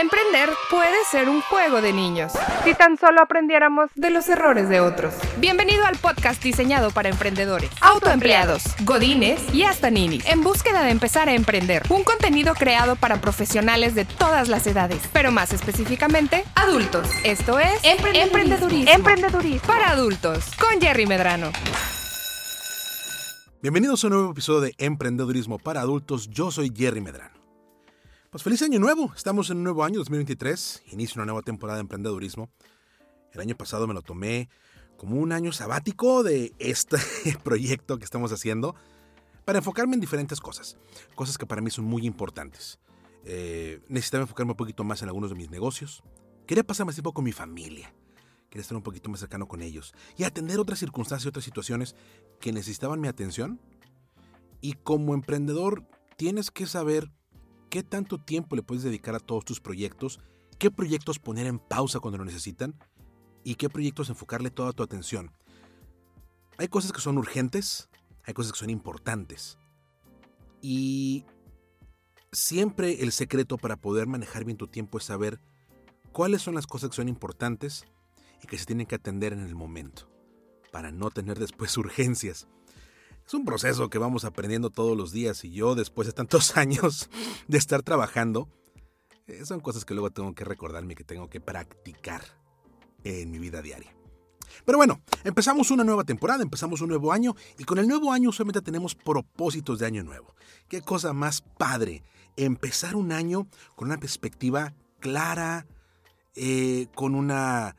Emprender puede ser un juego de niños, si tan solo aprendiéramos de los errores de otros. Bienvenido al podcast diseñado para emprendedores, autoempleados, godines y hasta ninis, en búsqueda de empezar a emprender. Un contenido creado para profesionales de todas las edades, pero más específicamente, adultos. Esto es Emprendedurismo. Emprendedurismo. Para adultos, con Jerry Medrano. Bienvenidos a un nuevo episodio de Emprendedurismo para adultos. Yo soy Jerry Medrano. Pues feliz año nuevo. Estamos en un nuevo año 2023. Inicio una nueva temporada de emprendedurismo. El año pasado me lo tomé como un año sabático de este proyecto que estamos haciendo para enfocarme en diferentes cosas. Cosas que para mí son muy importantes. Eh, necesitaba enfocarme un poquito más en algunos de mis negocios. Quería pasar más tiempo con mi familia. Quería estar un poquito más cercano con ellos. Y atender otras circunstancias y otras situaciones que necesitaban mi atención. Y como emprendedor tienes que saber qué tanto tiempo le puedes dedicar a todos tus proyectos, qué proyectos poner en pausa cuando lo necesitan y qué proyectos enfocarle toda tu atención. Hay cosas que son urgentes, hay cosas que son importantes. Y siempre el secreto para poder manejar bien tu tiempo es saber cuáles son las cosas que son importantes y que se tienen que atender en el momento, para no tener después urgencias. Es un proceso que vamos aprendiendo todos los días y yo después de tantos años de estar trabajando, eh, son cosas que luego tengo que recordarme que tengo que practicar en mi vida diaria. Pero bueno, empezamos una nueva temporada, empezamos un nuevo año y con el nuevo año usualmente tenemos propósitos de año nuevo. Qué cosa más padre, empezar un año con una perspectiva clara, eh, con una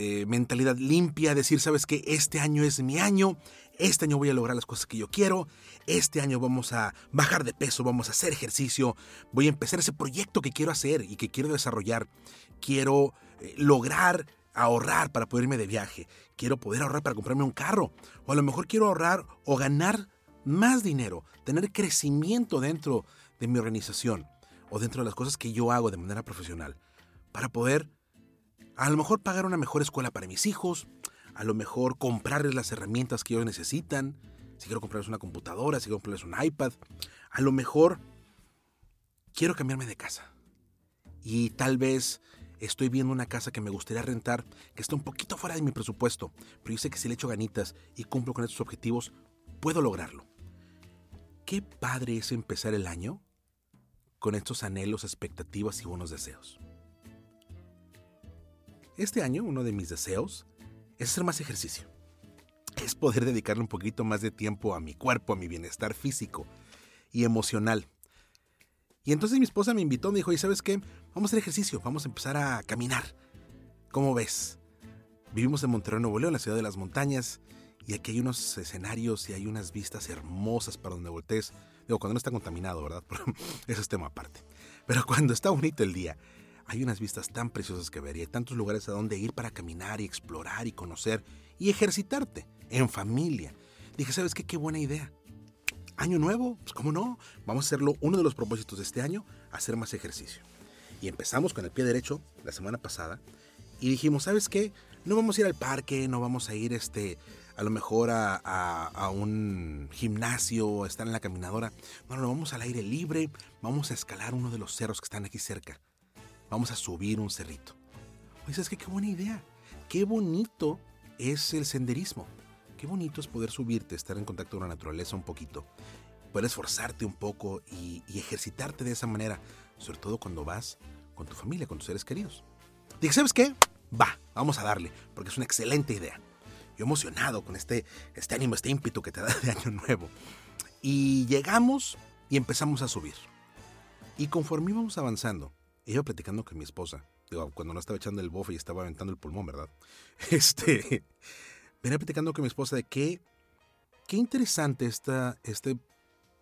eh, mentalidad limpia, decir, sabes que este año es mi año, este año voy a lograr las cosas que yo quiero, este año vamos a bajar de peso, vamos a hacer ejercicio, voy a empezar ese proyecto que quiero hacer y que quiero desarrollar, quiero eh, lograr ahorrar para poder irme de viaje, quiero poder ahorrar para comprarme un carro, o a lo mejor quiero ahorrar o ganar más dinero, tener crecimiento dentro de mi organización o dentro de las cosas que yo hago de manera profesional, para poder a lo mejor pagar una mejor escuela para mis hijos, a lo mejor comprarles las herramientas que ellos necesitan, si quiero comprarles una computadora, si quiero comprarles un iPad, a lo mejor quiero cambiarme de casa. Y tal vez estoy viendo una casa que me gustaría rentar, que está un poquito fuera de mi presupuesto, pero yo sé que si le echo ganitas y cumplo con estos objetivos, puedo lograrlo. Qué padre es empezar el año con estos anhelos, expectativas y buenos deseos. Este año uno de mis deseos es hacer más ejercicio. Es poder dedicarle un poquito más de tiempo a mi cuerpo, a mi bienestar físico y emocional. Y entonces mi esposa me invitó, me dijo, ¿y sabes qué? Vamos a hacer ejercicio, vamos a empezar a caminar. ¿Cómo ves? Vivimos en Monterrey, Nuevo León, la ciudad de las montañas, y aquí hay unos escenarios y hay unas vistas hermosas para donde voltees. Digo, cuando no está contaminado, ¿verdad? Eso es tema aparte. Pero cuando está bonito el día hay unas vistas tan preciosas que ver hay tantos lugares a donde ir para caminar y explorar y conocer y ejercitarte en familia. Dije, ¿sabes qué? Qué buena idea. Año nuevo, pues cómo no, vamos a hacerlo uno de los propósitos de este año, hacer más ejercicio. Y empezamos con el pie derecho la semana pasada y dijimos, ¿sabes qué? No vamos a ir al parque, no vamos a ir este, a lo mejor a, a, un gimnasio, a estar en la caminadora. No, no, vamos al aire libre, vamos a escalar uno de los cerros que están aquí cerca vamos a subir un cerrito. Oye, ¿sabes qué? Qué buena idea. Qué bonito es el senderismo. Qué bonito es poder subirte, estar en contacto con la naturaleza un poquito. Poder esforzarte un poco y, ejercitarte de esa manera, sobre todo cuando vas con tu familia, con tus seres queridos. Dije, ¿sabes qué? Va, vamos a darle, porque es una excelente idea. Yo emocionado con este, este ánimo, este ímpetu que te da de año nuevo. Y llegamos y empezamos a subir. Y conforme íbamos avanzando, iba platicando con mi esposa, digo, cuando no estaba echando el bofe y estaba aventando el pulmón, ¿verdad? Este, venía platicando con mi esposa de qué, qué interesante está este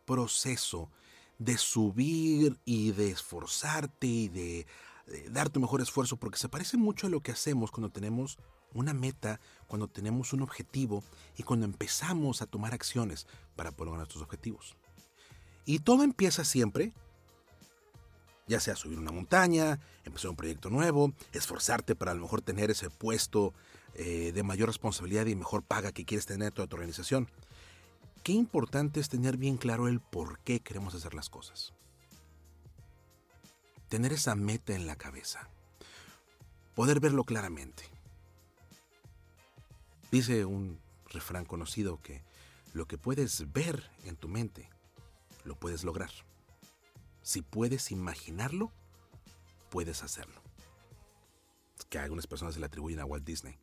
proceso de subir y de esforzarte y de, de dar tu mejor esfuerzo, porque se parece mucho a lo que hacemos cuando tenemos una meta, cuando tenemos un objetivo y cuando empezamos a tomar acciones para lograr nuestros objetivos. Y todo empieza siempre ya sea subir una montaña, empezar un proyecto nuevo, esforzarte para a lo mejor tener ese puesto eh, de mayor responsabilidad y mejor paga que quieres tener toda tu organización. Qué importante es tener bien claro el por qué queremos hacer las cosas. tener esa meta en la cabeza, poder verlo claramente. Dice un refrán conocido que lo que puedes ver en tu mente, lo puedes lograr. Si puedes imaginarlo, puedes hacerlo. Que algunas personas se le atribuyen a Walt Disney.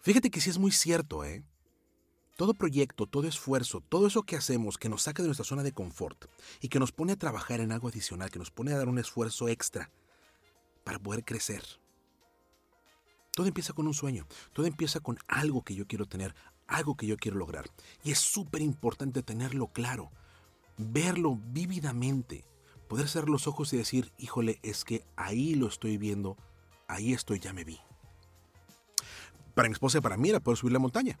Fíjate que sí es muy cierto, ¿eh? Todo proyecto, todo esfuerzo, todo eso que hacemos que nos saca de nuestra zona de confort y que nos pone a trabajar en algo adicional, que nos pone a dar un esfuerzo extra para poder crecer. Todo empieza con un sueño, todo empieza con algo que yo quiero tener, algo que yo quiero lograr. Y es súper importante tenerlo claro, verlo vívidamente, poder cerrar los ojos y decir, híjole, es que ahí lo estoy viendo, ahí estoy, ya me vi. Para mi esposa y para mí era poder subir la montaña.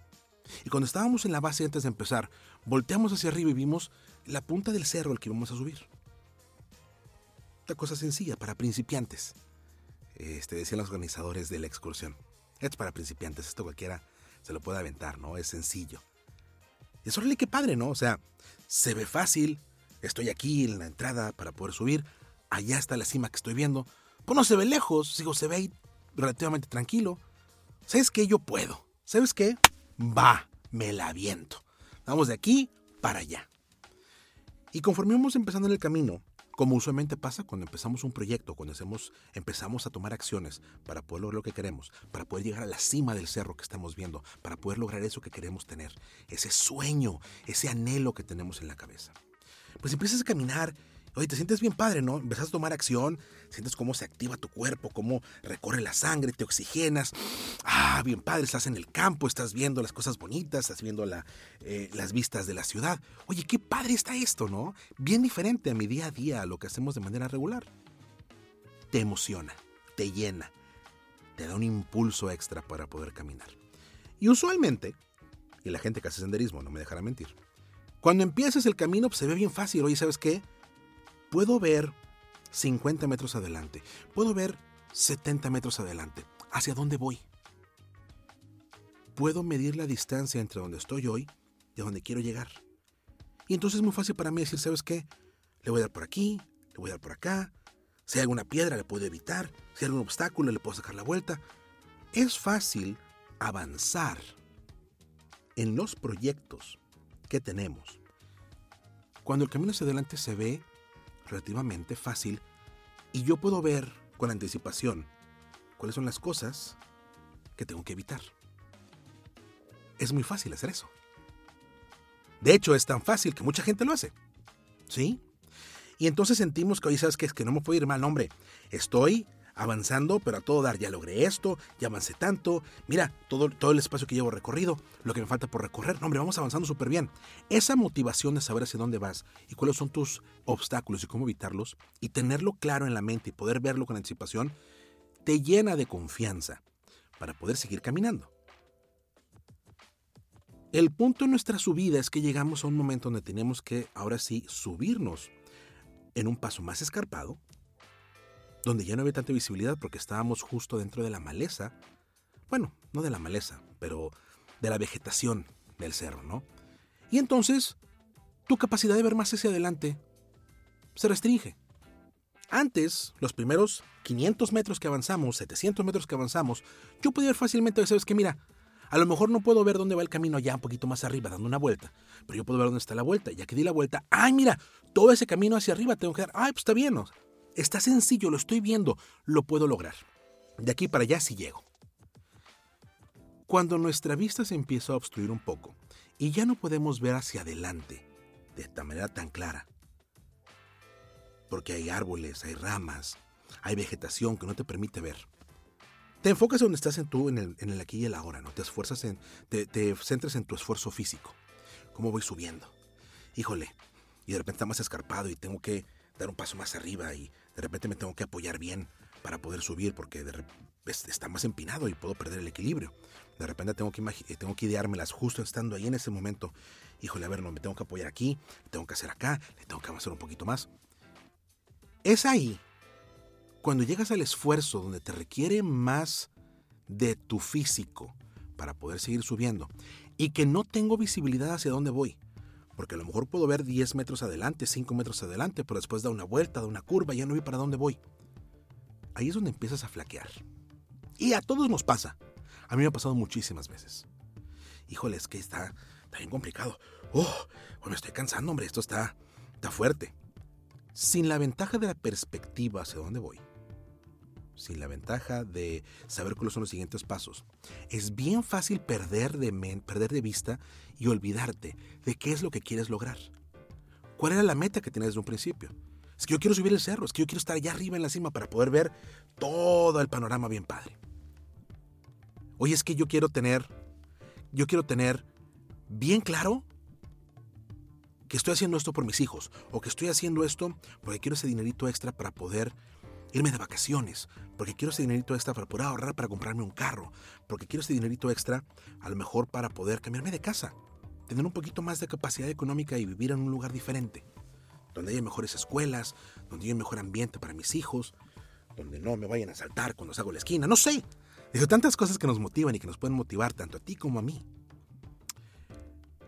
Y cuando estábamos en la base antes de empezar, volteamos hacia arriba y vimos la punta del cerro al que íbamos a subir. Una cosa sencilla para principiantes. Este, decían los organizadores de la excursión. Es para principiantes, esto cualquiera se lo puede aventar, ¿no? Es sencillo. Y eso qué padre, ¿no? O sea, se ve fácil, estoy aquí en la entrada para poder subir, allá está la cima que estoy viendo. Pues no se ve lejos, sigo, se ve ahí relativamente tranquilo. ¿Sabes qué? Yo puedo. ¿Sabes qué? Va, me la aviento. Vamos de aquí para allá. Y conforme vamos empezando en el camino, como usualmente pasa cuando empezamos un proyecto, cuando hacemos, empezamos a tomar acciones para poder lograr lo que queremos, para poder llegar a la cima del cerro que estamos viendo, para poder lograr eso que queremos tener, ese sueño, ese anhelo que tenemos en la cabeza. Pues empiezas a caminar Oye, te sientes bien padre, ¿no? Empezás a tomar acción, sientes cómo se activa tu cuerpo, cómo recorre la sangre, te oxigenas. Ah, bien padre, estás en el campo, estás viendo las cosas bonitas, estás viendo eh, las vistas de la ciudad. Oye, qué padre está esto, ¿no? Bien diferente a mi día a día, a lo que hacemos de manera regular. Te emociona, te llena, te da un impulso extra para poder caminar. Y usualmente, y la gente que hace senderismo no me dejará mentir, cuando empiezas el camino pues, se ve bien fácil. Oye, ¿sabes qué? puedo ver 50 metros adelante, puedo ver 70 metros adelante. ¿Hacia dónde voy? Puedo medir la distancia entre donde estoy hoy y donde quiero llegar. Y entonces es muy fácil para mí decir, ¿sabes qué? Le voy a dar por aquí, le voy a dar por acá. Si hay alguna piedra, le puedo evitar. Si hay algún obstáculo, le puedo sacar la vuelta. Es fácil avanzar en los proyectos que tenemos. Cuando el camino hacia adelante se ve relativamente fácil y yo puedo ver con anticipación cuáles son las cosas que tengo que evitar. Es muy fácil hacer eso. De hecho, es tan fácil que mucha gente lo hace. ¿Sí? Y entonces sentimos que, hoy ¿sabes qué? Es que no me puedo ir mal, hombre. Estoy avanzando, pero a todo dar, ya logré esto, ya avancé tanto, mira, todo, todo el espacio que llevo recorrido, lo que me falta por recorrer, no, hombre, vamos avanzando súper bien. Esa motivación de saber hacia dónde vas y cuáles son tus obstáculos y cómo evitarlos, y tenerlo claro en la mente y poder verlo con anticipación, te llena de confianza para poder seguir caminando. El punto en nuestra subida es que llegamos a un momento donde tenemos que ahora sí subirnos en un paso más escarpado, donde ya no había tanta visibilidad porque estábamos justo dentro de la maleza. Bueno, no de la maleza, pero de la vegetación del cerro, ¿no? Y entonces, tu capacidad de ver más hacia adelante se restringe. Antes, los primeros 500 metros que avanzamos, 700 metros que avanzamos, yo podía ver fácilmente, sabes que mira, a lo mejor no puedo ver dónde va el camino allá un poquito más arriba, dando una vuelta, pero yo puedo ver dónde está la vuelta. Ya que di la vuelta, ay, mira, todo ese camino hacia arriba tengo que dar, ay, pues está bien, ¿no? Está sencillo, lo estoy viendo, lo puedo lograr. De aquí para allá sí llego. Cuando nuestra vista se empieza a obstruir un poco y ya no podemos ver hacia adelante de esta manera tan clara, porque hay árboles, hay ramas, hay vegetación que no te permite ver. Te enfocas donde estás en tú, en el, aquí y el ahora, ¿no? Te esfuerzas en, te, te centras en tu esfuerzo físico. ¿Cómo voy subiendo? Híjole, y de repente está más escarpado y tengo que dar un paso más arriba y de repente me tengo que apoyar bien para poder subir porque de está más empinado y puedo perder el equilibrio. De repente tengo que, tengo que ideármelas justo estando ahí en ese momento. Híjole, a ver, no, me tengo que apoyar aquí, tengo que hacer acá, le tengo que avanzar un poquito más. Es ahí, cuando llegas al esfuerzo donde te requiere más de tu físico para poder seguir subiendo y que no tengo visibilidad hacia dónde voy Porque a lo mejor puedo ver 10 metros adelante, 5 metros adelante, pero después da una vuelta, da una curva, ya no vi para dónde voy. Ahí es donde empiezas a flaquear. Y a todos nos pasa. A mí me ha pasado muchísimas veces. Híjole, es que está, está bien complicado. Oh, bueno, estoy cansando, hombre, esto está, está fuerte. Sin la ventaja de la perspectiva hacia dónde voy, sin la ventaja de saber cuáles son los siguientes pasos, es bien fácil perder de, perder de vista y olvidarte de qué es lo que quieres lograr. ¿Cuál era la meta que tenías desde un principio? Es que yo quiero subir el cerro, es que yo quiero estar allá arriba en la cima para poder ver todo el panorama bien padre. Oye, es que yo quiero tener, yo quiero tener bien claro que estoy haciendo esto por mis hijos o que estoy haciendo esto porque quiero ese dinerito extra para poder irme de vacaciones, porque quiero ese dinerito extra para poder ahorrar para comprarme un carro, porque quiero ese dinerito extra a lo mejor para poder cambiarme de casa, tener un poquito más de capacidad económica y vivir en un lugar diferente, donde haya mejores escuelas, donde haya un mejor ambiente para mis hijos, donde no me vayan a saltar cuando salgo la esquina, no sé. Digo, tantas cosas que nos motivan y que nos pueden motivar tanto a ti como a mí.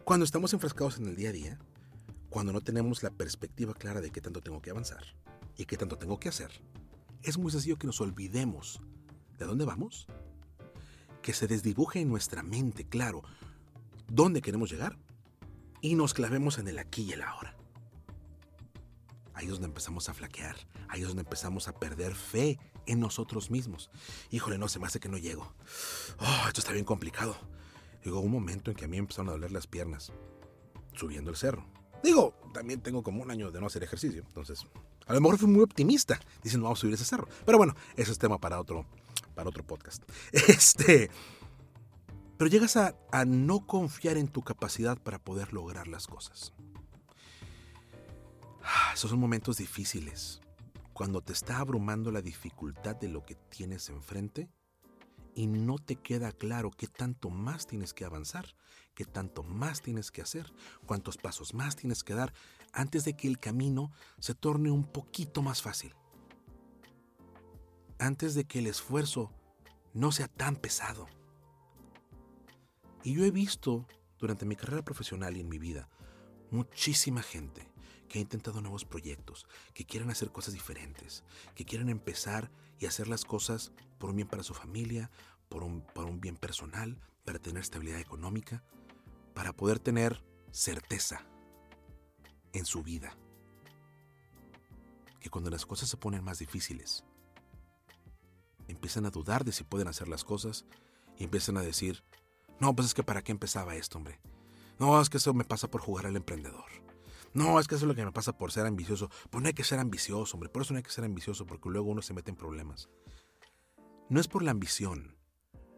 Cuando estamos enfrascados en el día a día, cuando no tenemos la perspectiva clara de qué tanto tengo que avanzar y qué tanto tengo que hacer, es muy sencillo que nos olvidemos de dónde vamos, que se desdibuje en nuestra mente, claro, dónde queremos llegar y nos clavemos en el aquí y el ahora. Ahí es donde empezamos a flaquear, ahí es donde empezamos a perder fe en nosotros mismos. Híjole, no, se me hace que no llego. Oh, esto está bien complicado. Llegó un momento en que a mí empezaron a doler las piernas, subiendo el cerro. Digo, también tengo como un año de no hacer ejercicio, entonces a lo mejor fui muy optimista diciendo vamos a subir ese cerro. Pero bueno, ese es tema para otro, para otro podcast. Este, pero llegas a, a no confiar en tu capacidad para poder lograr las cosas. Ah, esos son momentos difíciles. Cuando te está abrumando la dificultad de lo que tienes enfrente y no te queda claro qué tanto más tienes que avanzar, qué tanto más tienes que hacer, cuántos pasos más tienes que dar antes de que el camino se torne un poquito más fácil. Antes de que el esfuerzo no sea tan pesado. Y yo he visto durante mi carrera profesional y en mi vida muchísima gente que ha intentado nuevos proyectos, que quieren hacer cosas diferentes, que quieren empezar y hacer las cosas por un bien para su familia, por un, por un bien personal, para tener estabilidad económica, para poder tener certeza en su vida. Que cuando las cosas se ponen más difíciles, empiezan a dudar de si pueden hacer las cosas y empiezan a decir, no, pues es que para qué empezaba esto, hombre. No, es que eso me pasa por jugar al emprendedor. No, es que eso es lo que me pasa por ser ambicioso. Pues no hay que ser ambicioso, hombre. Por eso no hay que ser ambicioso, porque luego uno se mete en problemas. No es por la ambición,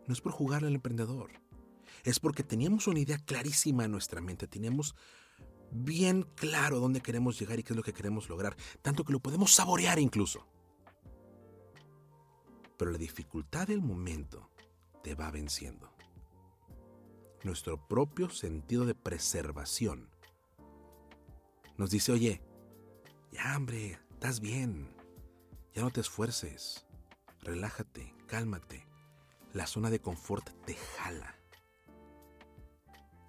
no es por jugar al emprendedor. Es porque teníamos una idea clarísima en nuestra mente, teníamos bien claro dónde queremos llegar y qué es lo que queremos lograr, tanto que lo podemos saborear incluso. Pero la dificultad del momento te va venciendo. Nuestro propio sentido de preservación nos dice, oye, ya hombre, estás bien, ya no te esfuerces, relájate, cálmate, la zona de confort te jala.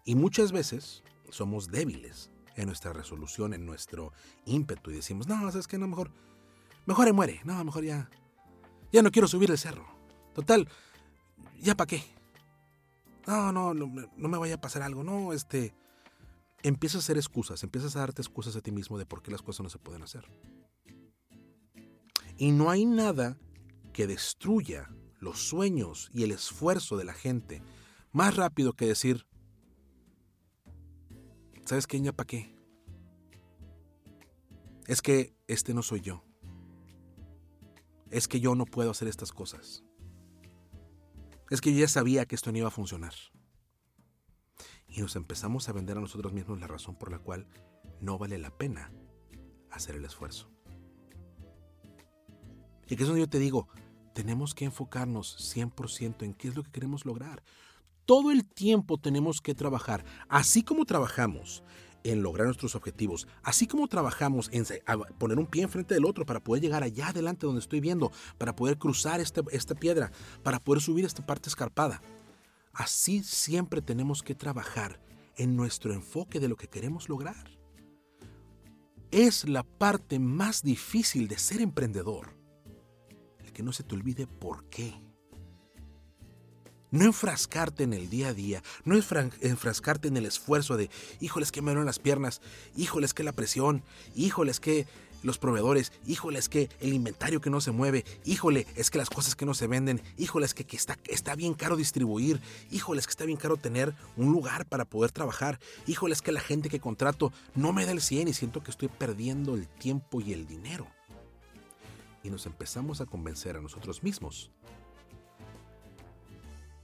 Y muchas veces somos débiles en nuestra resolución, en nuestro ímpetu y decimos, no, ¿sabes qué? No, mejor, mejor muere, no, mejor ya, ya no quiero subir el cerro. Total, ¿ya para qué? No, no, no, no me vaya a pasar algo, no, este, empiezas a hacer excusas, empiezas a darte excusas a ti mismo de por qué las cosas no se pueden hacer. Y no hay nada que destruya los sueños y el esfuerzo de la gente más rápido que decir, ¿sabes qué, para qué? Es que este no soy yo. Es que yo no puedo hacer estas cosas. Es que yo ya sabía que esto no iba a funcionar. Y nos empezamos a vender a nosotros mismos la razón por la cual no vale la pena hacer el esfuerzo. Y que es donde yo te digo, tenemos que enfocarnos 100% en qué es lo que queremos lograr. Todo el tiempo tenemos que trabajar, así como trabajamos en lograr nuestros objetivos, así como trabajamos en poner un pie enfrente del otro para poder llegar allá adelante donde estoy viendo, para poder cruzar este, esta piedra, para poder subir esta parte escarpada. Así siempre tenemos que trabajar en nuestro enfoque de lo que queremos lograr. Es la parte más difícil de ser emprendedor. El que no se te olvide por qué. No enfrascarte en el día a día, no enfrascarte en el esfuerzo de, híjoles que me duelen las piernas, híjoles que la presión, híjoles que los proveedores, híjole, es que el inventario que no se mueve, híjole, es que las cosas que no se venden, híjole, es que, está, está bien caro distribuir, híjole, es que está bien caro tener un lugar para poder trabajar, híjole, es que la gente que contrato no me da el 100 y siento que estoy perdiendo el tiempo y el dinero. Y nos empezamos a convencer a nosotros mismos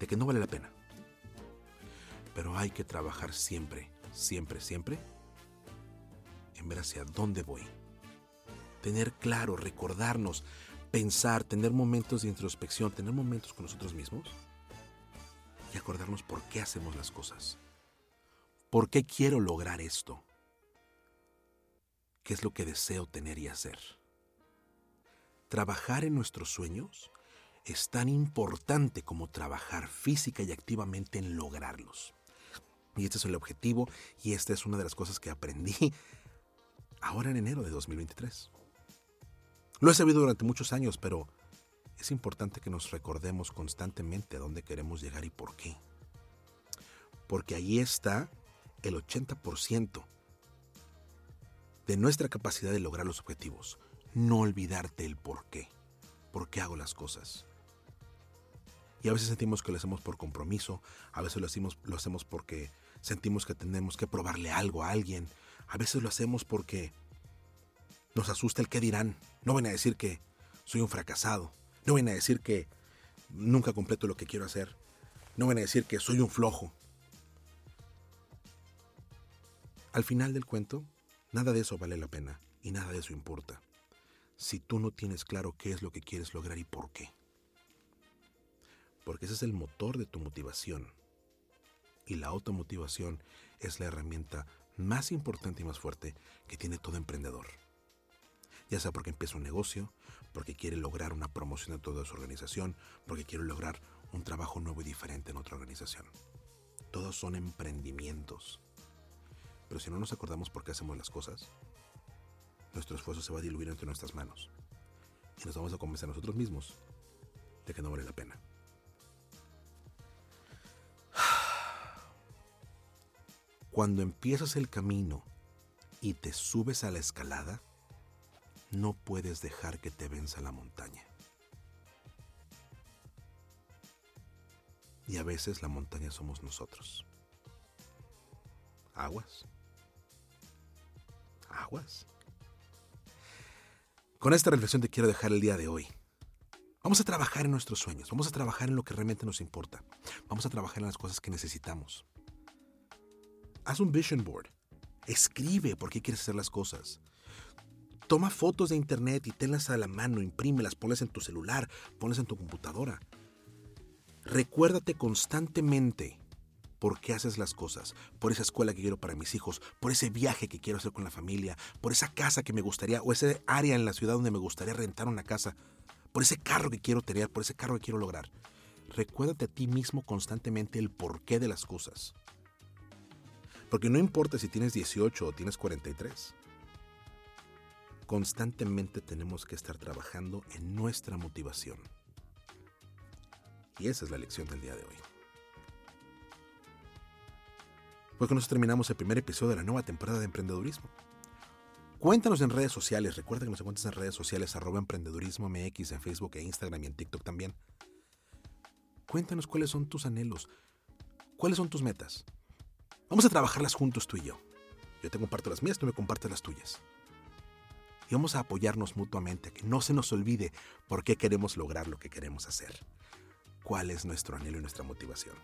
de que no vale la pena. Pero hay que trabajar siempre, siempre, siempre en ver hacia dónde voy tener claro, recordarnos, pensar, tener momentos de introspección, tener momentos con nosotros mismos y acordarnos por qué hacemos las cosas. ¿Por qué quiero lograr esto? ¿Qué es lo que deseo tener y hacer? Trabajar en nuestros sueños es tan importante como trabajar física y activamente en lograrlos. Y este es el objetivo y esta es una de las cosas que aprendí ahora en enero de 2023. Lo he sabido durante muchos años, pero es importante que nos recordemos constantemente a dónde queremos llegar y por qué. Porque ahí está el 80% de nuestra capacidad de lograr los objetivos. No olvidarte el por qué. ¿Por qué hago las cosas? Y a veces sentimos que lo hacemos por compromiso, a veces lo hacemos, lo hacemos porque sentimos que tenemos que probarle algo a alguien, a veces lo hacemos porque nos asusta el qué dirán. No van a decir que soy un fracasado. No van a decir que nunca completo lo que quiero hacer. No van a decir que soy un flojo. Al final del cuento, nada de eso vale la pena y nada de eso importa. Si tú no tienes claro qué es lo que quieres lograr y por qué. Porque ese es el motor de tu motivación. Y la automotivación es la herramienta más importante y más fuerte que tiene todo emprendedor ya sea porque empieza un negocio, porque quiere lograr una promoción de toda su organización, porque quiere lograr un trabajo nuevo y diferente en otra organización. Todos son emprendimientos. Pero si no nos acordamos por qué hacemos las cosas, nuestro esfuerzo se va a diluir entre nuestras manos y nos vamos a convencer a nosotros mismos de que no vale la pena. Cuando empiezas el camino y te subes a la escalada, no puedes dejar que te venza la montaña. Y a veces la montaña somos nosotros. Aguas. Aguas. Con esta reflexión te quiero dejar el día de hoy. Vamos a trabajar en nuestros sueños, vamos a trabajar en lo que realmente nos importa, vamos a trabajar en las cosas que necesitamos. Haz un vision board, escribe por qué quieres hacer las cosas, Toma fotos de internet y tenlas a la mano, imprímelas, ponlas en tu celular, ponlas en tu computadora. Recuérdate constantemente por qué haces las cosas, por esa escuela que quiero para mis hijos, por ese viaje que quiero hacer con la familia, por esa casa que me gustaría, o ese área en la ciudad donde me gustaría rentar una casa, por ese carro que quiero tener, por ese carro que quiero lograr. Recuérdate a ti mismo constantemente el porqué de las cosas. Porque no importa si tienes 18 o tienes 43 constantemente tenemos que estar trabajando en nuestra motivación. Y esa es la lección del día de hoy. Pues con eso terminamos el primer episodio de la nueva temporada de emprendedurismo. Cuéntanos en redes sociales, recuerda que nos encuentras en redes sociales arroba emprendedurismo MX en Facebook e Instagram y en TikTok también. Cuéntanos cuáles son tus anhelos, cuáles son tus metas. Vamos a trabajarlas juntos tú y yo. Yo te comparto las mías, tú me compartes las tuyas y vamos a apoyarnos mutuamente, que no se nos olvide por qué queremos lograr lo que queremos hacer. ¿Cuál es nuestro anhelo y nuestra motivación?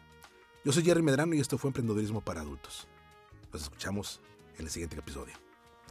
Yo soy Jerry Medrano y esto fue Emprendedurismo para Adultos. Nos escuchamos en el siguiente episodio.